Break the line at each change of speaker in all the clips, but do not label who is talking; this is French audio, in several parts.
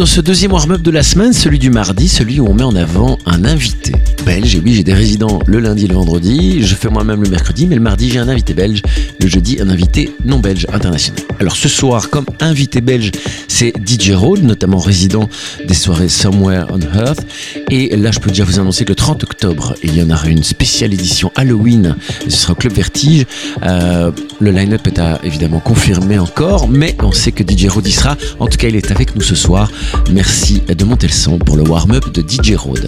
Dans ce deuxième warm-up de la semaine, celui du mardi, celui où on met en avant un invité belge. Et oui, j'ai des résidents le lundi et le vendredi, je fais moi-même le mercredi, mais le mardi j'ai un invité belge, le jeudi un invité non belge international. Alors ce soir, comme invité belge, c'est DJ Rode, notamment résident des soirées Somewhere on Earth. Et là, je peux déjà vous annoncer que le 30 octobre, il y en aura une spéciale édition Halloween, ce sera au Club Vertige. Euh, le line-up est à, évidemment confirmé encore, mais on sait que DJ Rode y sera. En tout cas, il est avec nous ce soir. Merci de monter le son pour le warm-up de DJ Rode.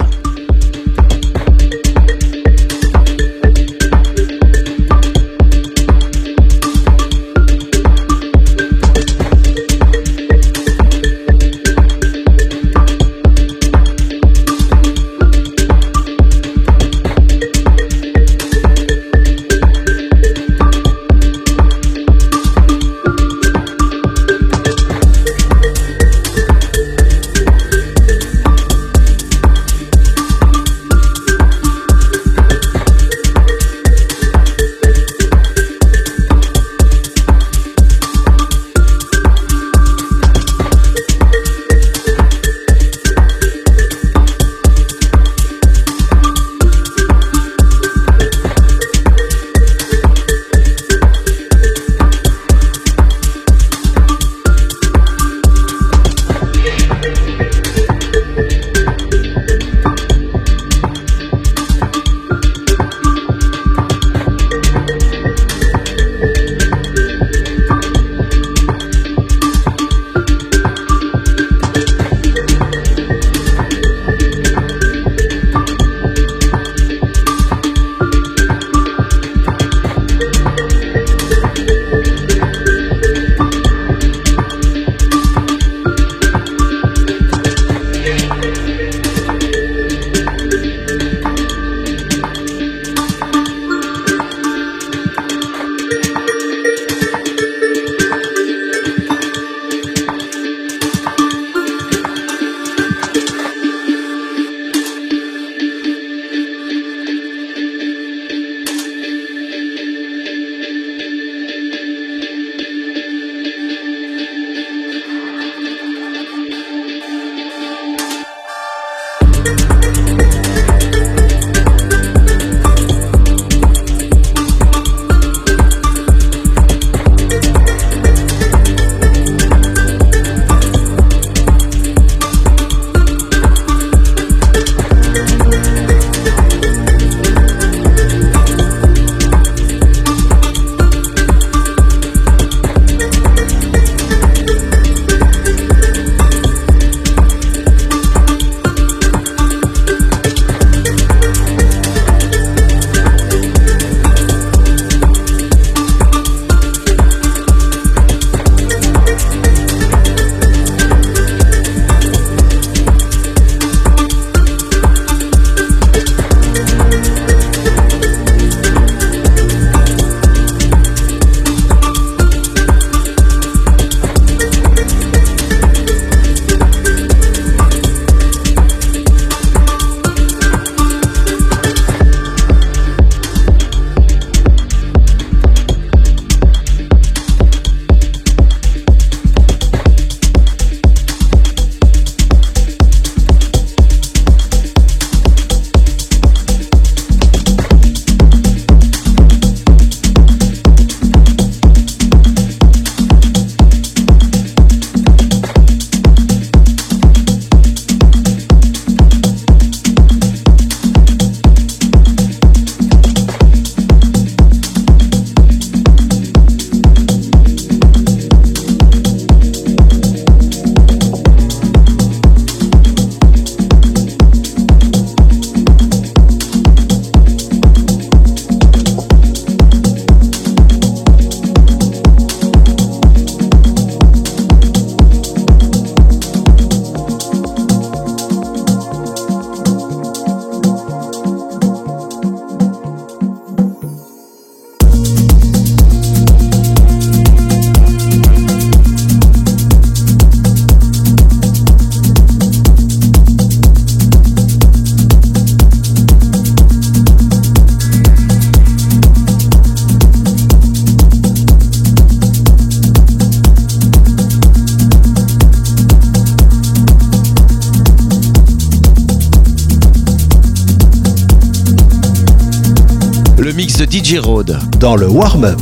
Dans le warm-up.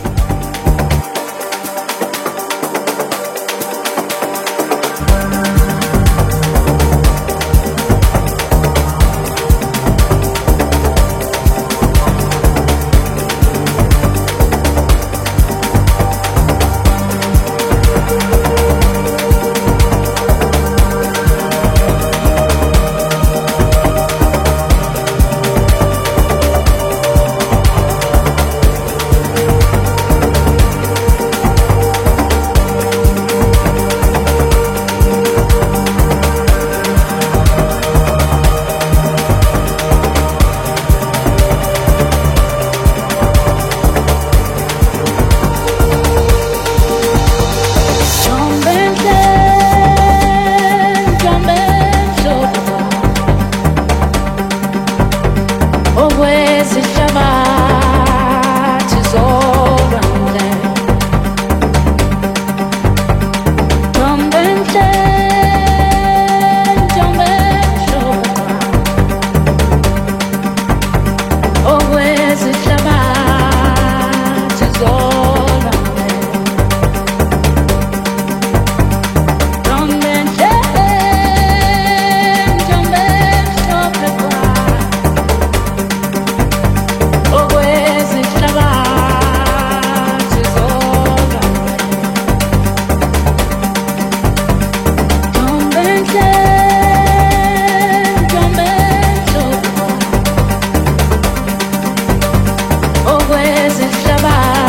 desentrabar.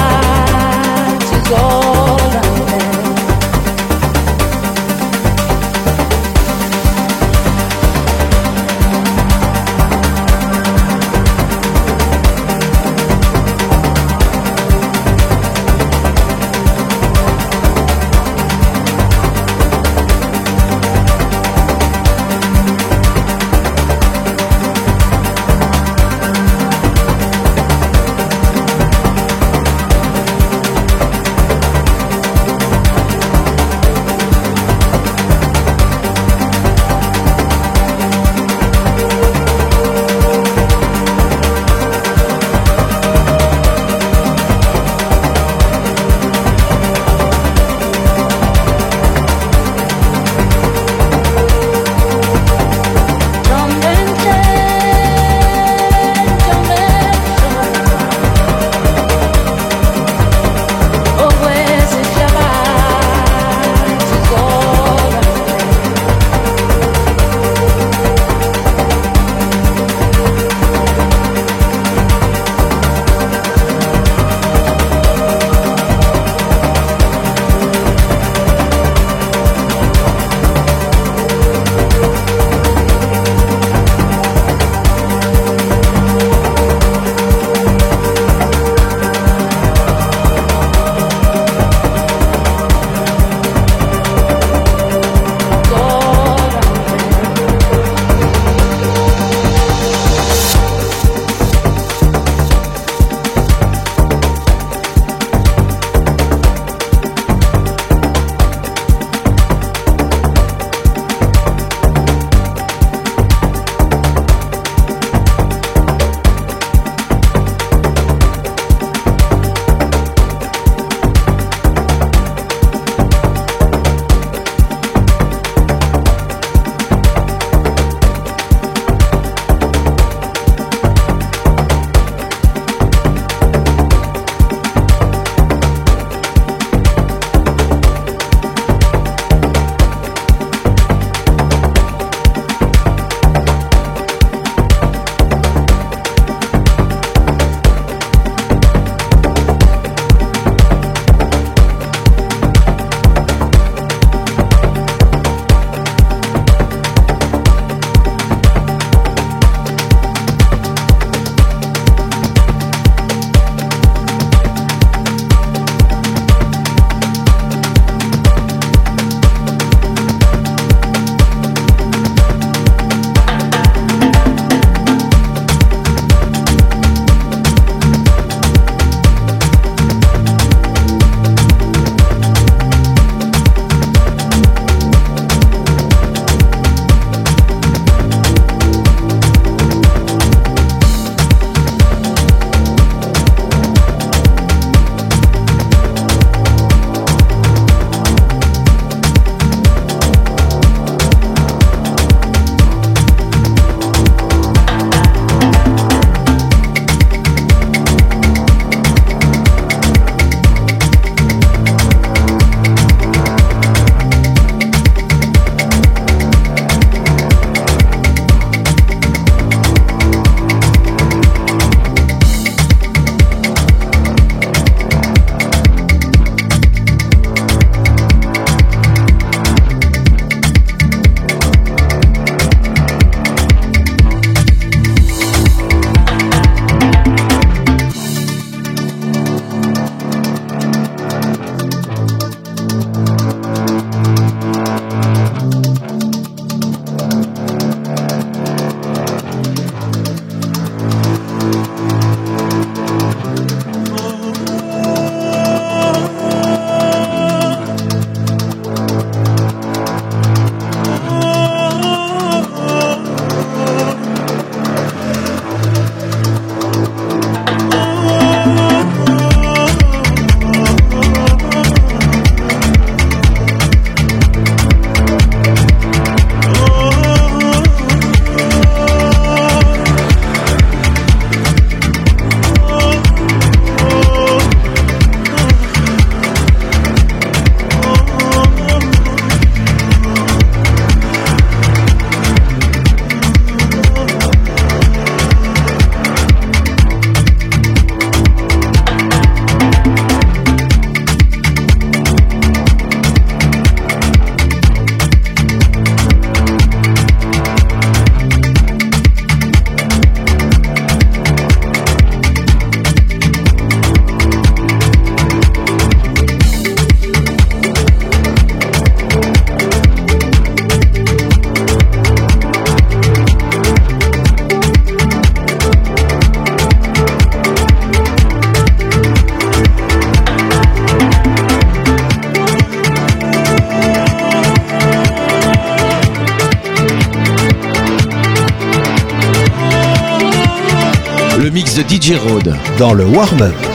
De DJ Road.
Dans le warm-up.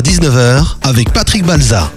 À 19h avec Patrick Balza.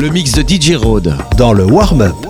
Le mix de DJ Road.
Dans le warm-up.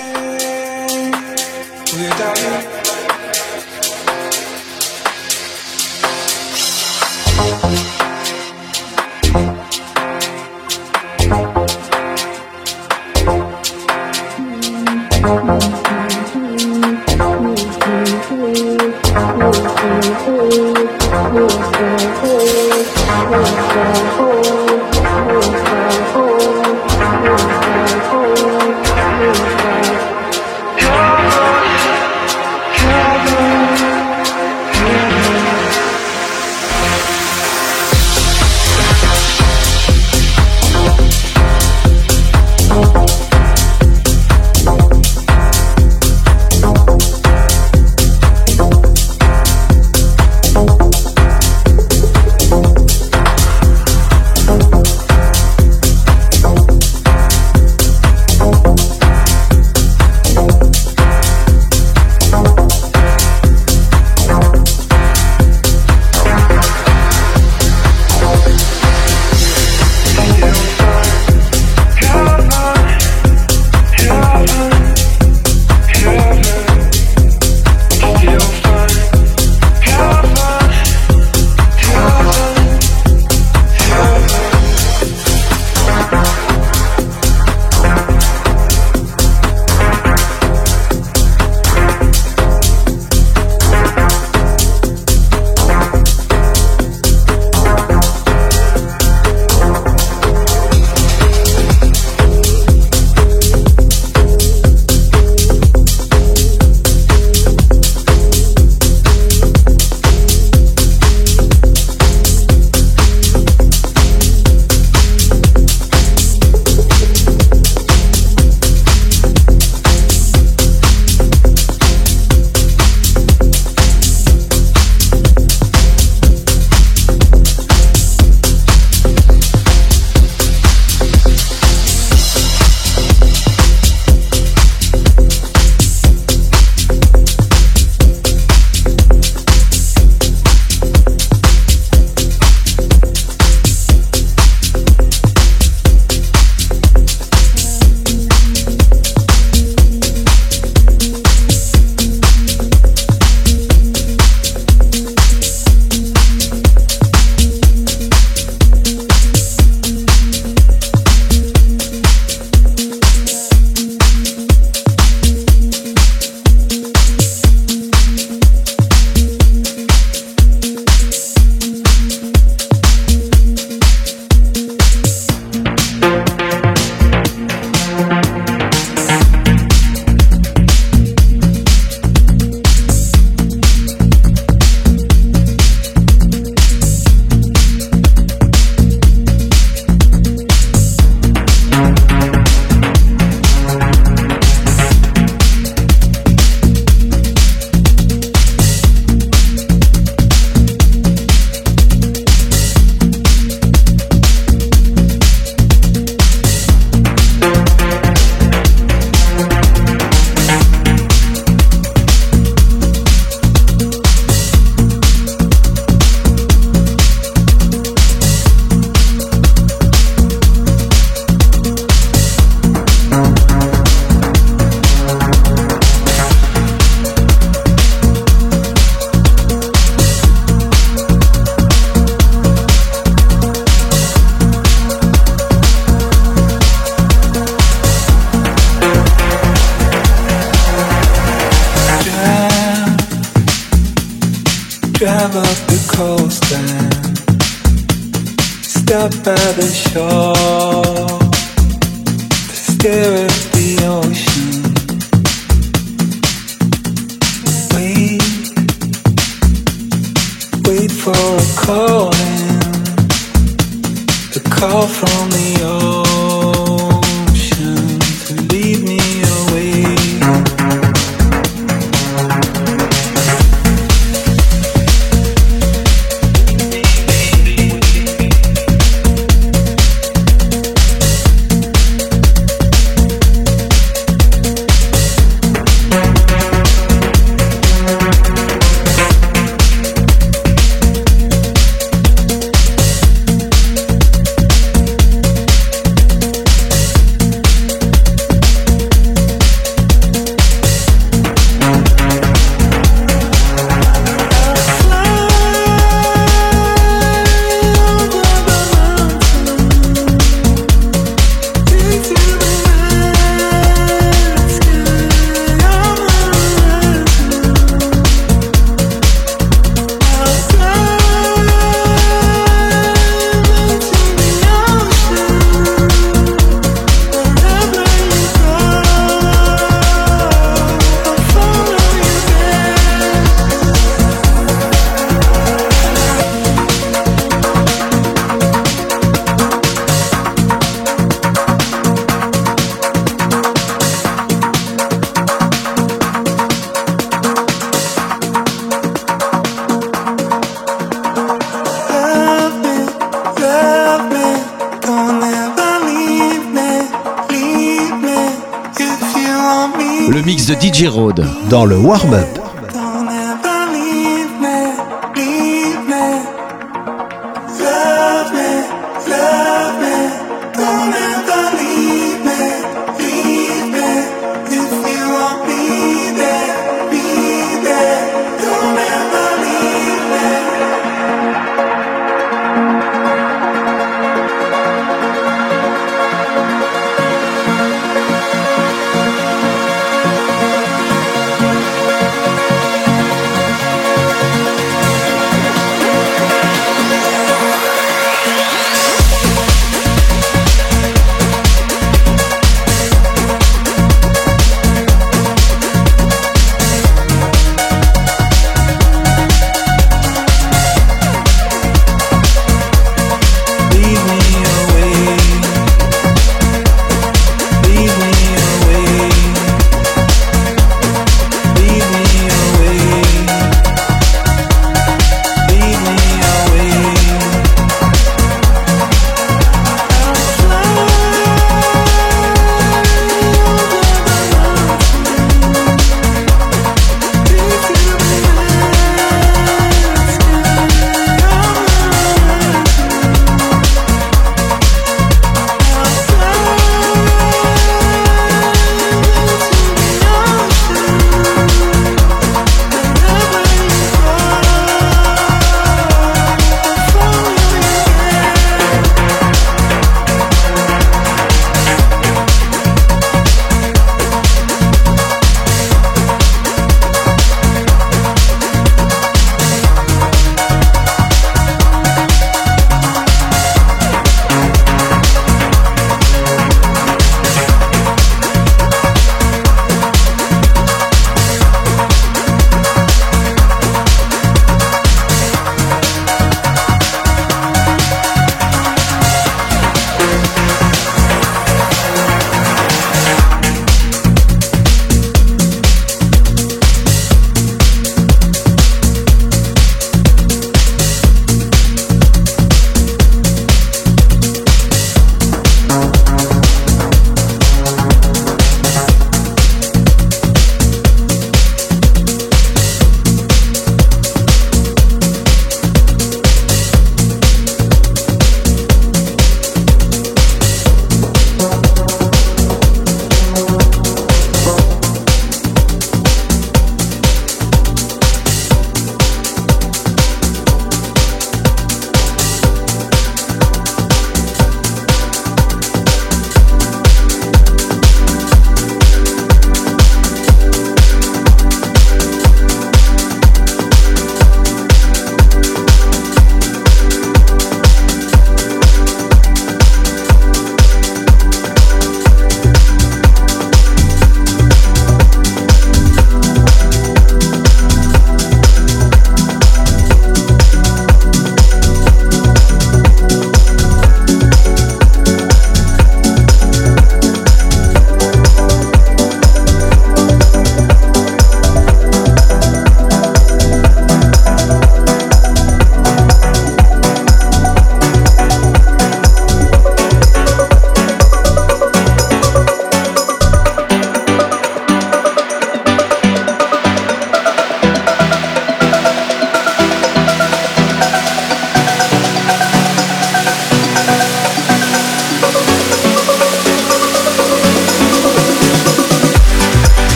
Dans le warm-up.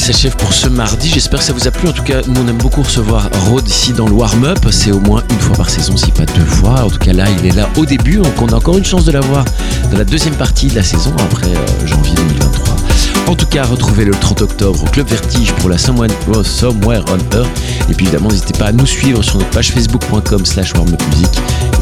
S'achève pour ce mardi. J'espère que ça vous a plu. En tout cas, nous on aime beaucoup recevoir Rod ici dans le warm-up. C'est au moins une fois par saison, si pas deux fois. En tout cas, là, il est là au début. Donc, on a encore une chance de l'avoir dans la deuxième partie de la saison, après euh, janvier 2023. En tout cas, retrouvez le 30 octobre au Club Vertige pour la Somewhere on Earth. Et puis évidemment, n'hésitez pas à nous suivre sur notre page facebook.com slash warmupmusic.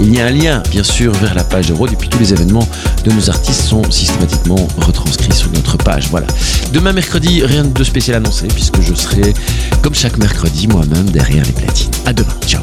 Il y a un lien, bien sûr, vers la page de Rode. Et puis tous les événements de nos artistes sont systématiquement retranscrits sur notre page. Voilà. Demain, mercredi, rien de spécial annoncé, puisque je serai, comme chaque mercredi, moi-même derrière les platines. À demain. Ciao.